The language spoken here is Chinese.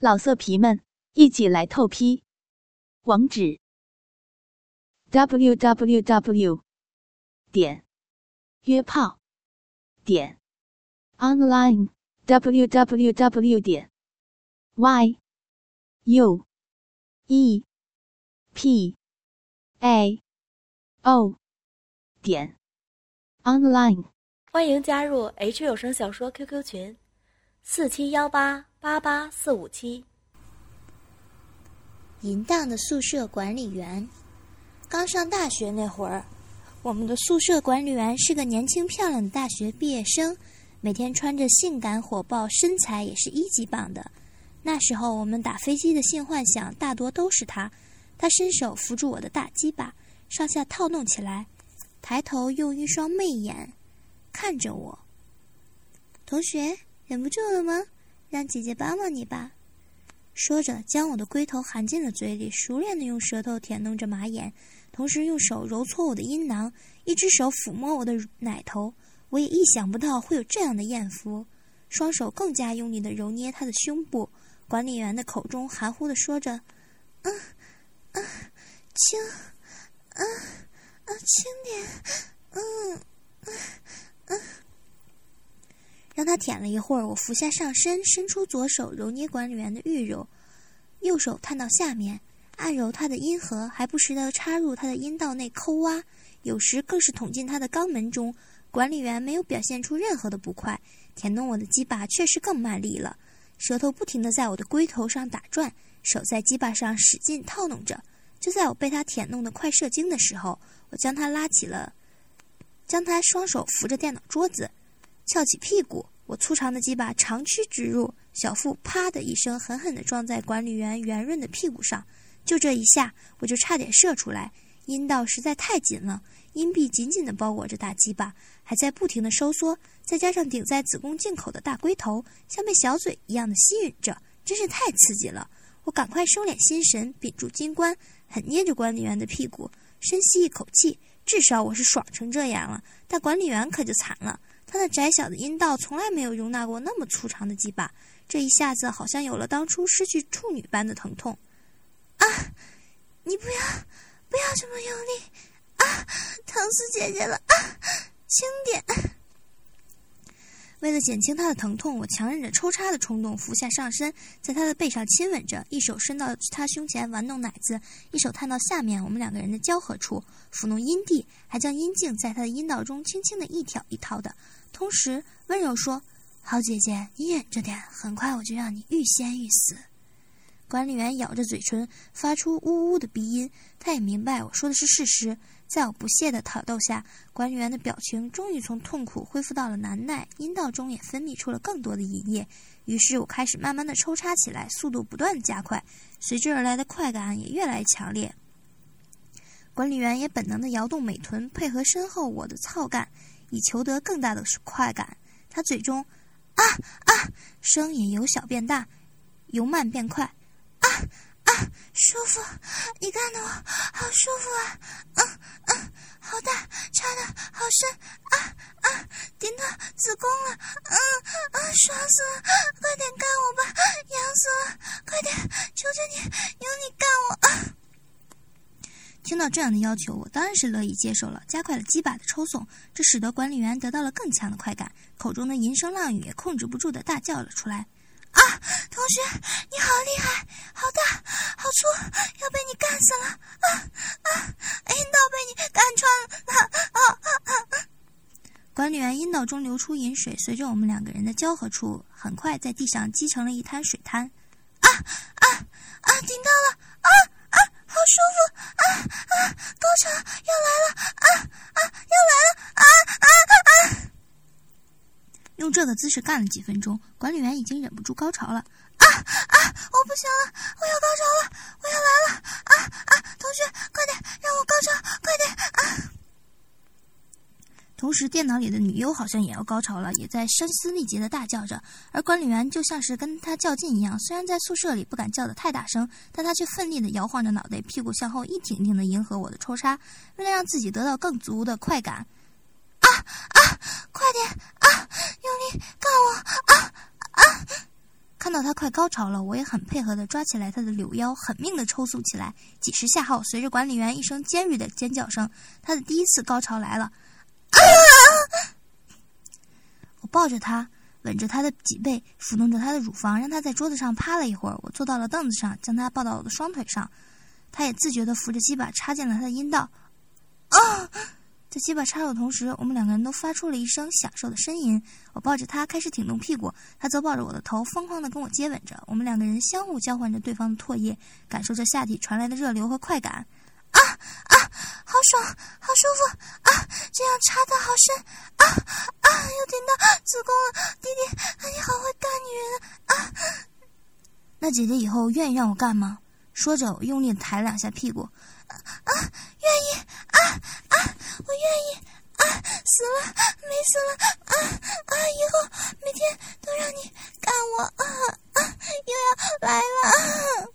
老色皮们，一起来透批！网址：w w w 点约炮点 online w w w 点 y u e p a o 点 online。欢迎加入 H 有声小说 QQ 群：四七幺八。八八四五七，淫荡的宿舍管理员。刚上大学那会儿，我们的宿舍管理员是个年轻漂亮的大学毕业生，每天穿着性感火爆，身材也是一级棒的。那时候我们打飞机的性幻想大多都是他。他伸手扶住我的大鸡巴，上下套弄起来，抬头用一双媚眼看着我。同学，忍不住了吗？让姐姐帮帮你吧，说着，将我的龟头含进了嘴里，熟练的用舌头舔弄着马眼，同时用手揉搓我的阴囊，一只手抚摸我的奶头。我也意想不到会有这样的艳福，双手更加用力的揉捏他的胸部。管理员的口中含糊的说着：“嗯，嗯，轻，嗯，嗯，轻点，嗯，嗯，嗯。”让他舔了一会儿，我俯下上身，伸出左手揉捏管理员的玉肉，右手探到下面按揉他的阴核，还不时地插入他的阴道内抠挖，有时更是捅进他的肛门中。管理员没有表现出任何的不快，舔弄我的鸡巴确实更卖力了，舌头不停地在我的龟头上打转，手在鸡巴上使劲套弄着。就在我被他舔弄得快射精的时候，我将他拉起了，将他双手扶着电脑桌子。翘起屁股，我粗长的鸡巴长驱直入，小腹啪的一声狠狠地撞在管理员圆润的屁股上。就这一下，我就差点射出来。阴道实在太紧了，阴壁紧紧地包裹着大鸡巴，还在不停地收缩，再加上顶在子宫颈口的大龟头，像被小嘴一样的吸引着，真是太刺激了。我赶快收敛心神，屏住金冠，狠捏着管理员的屁股，深吸一口气。至少我是爽成这样了，但管理员可就惨了。他的窄小的阴道从来没有容纳过那么粗长的鸡巴，这一下子好像有了当初失去处女般的疼痛。啊！你不要，不要这么用力！啊，疼死姐姐了！啊，轻点。为了减轻他的疼痛，我强忍着抽插的冲动，俯下上身，在他的背上亲吻着，一手伸到他胸前玩弄奶子，一手探到下面我们两个人的交合处，抚弄阴蒂，还将阴茎在他的阴道中轻轻的一挑一掏的，同时温柔说：“好姐姐，你忍着点，很快我就让你欲仙欲死。”管理员咬着嘴唇，发出呜呜的鼻音，他也明白我说的是事实。在我不屑的挑逗下，管理员的表情终于从痛苦恢复到了难耐，阴道中也分泌出了更多的饮液。于是我开始慢慢的抽插起来，速度不断加快，随之而来的快感也越来越强烈。管理员也本能的摇动美臀，配合身后我的操干，以求得更大的快感。他嘴中啊啊声也由小变大，由慢变快，啊。舒服！你干的我好舒服啊！嗯嗯，好大，插的好深啊啊，顶到子宫了！嗯啊，爽死了！快点干我吧，痒死了！快点，求求你，有你干我啊！听到这样的要求，我当然是乐意接受了，加快了鸡巴的抽送，这使得管理员得到了更强的快感，口中的淫声浪语也控制不住的大叫了出来。啊，同学，你好厉害，好大，好粗，要被你干死了！啊啊，阴道被你干穿了！啊啊啊！管理员阴道中流出饮水，随着我们两个人的交合处，很快在地上积成了一滩水滩。啊啊啊！顶到了！啊啊，好舒服！啊啊，高潮要来了！啊啊，要来了！啊啊啊！用这个姿势干了几分钟，管理员已经忍不住高潮了。啊啊！我不行了，我要高潮了，我要来了！啊啊！同学，快点让我高潮，快点！啊！同时，电脑里的女优好像也要高潮了，也在声嘶力竭的大叫着。而管理员就像是跟他较劲一样，虽然在宿舍里不敢叫得太大声，但他却奋力的摇晃着脑袋，屁股向后一挺挺的迎合我的抽插，为了让自己得到更足的快感。啊啊！快！高潮了，我也很配合的抓起来他的柳腰，狠命的抽搐起来。几十下后，随着管理员一声尖锐的尖叫声，他的第一次高潮来了。啊！我抱着他，吻着他的脊背，抚弄着他的乳房，让他在桌子上趴了一会儿。我坐到了凳子上，将他抱到我的双腿上，他也自觉的扶着鸡巴插进了他的阴道。啊！在鸡巴插入的同时，我们两个人都发出了一声享受的呻吟。我抱着他开始挺动屁股，他则抱着我的头，疯狂地跟我接吻着。我们两个人相互交换着对方的唾液，感受着下体传来的热流和快感。啊啊，好爽，好舒服啊！这样插的好深啊啊！又顶到子宫了，弟弟，你好会干女人啊！那姐姐以后愿意让我干吗？说着，我用力抬两下屁股。啊，愿意啊啊，我愿意啊！死了没死了啊啊！以后每天都让你干我啊啊！又要来了。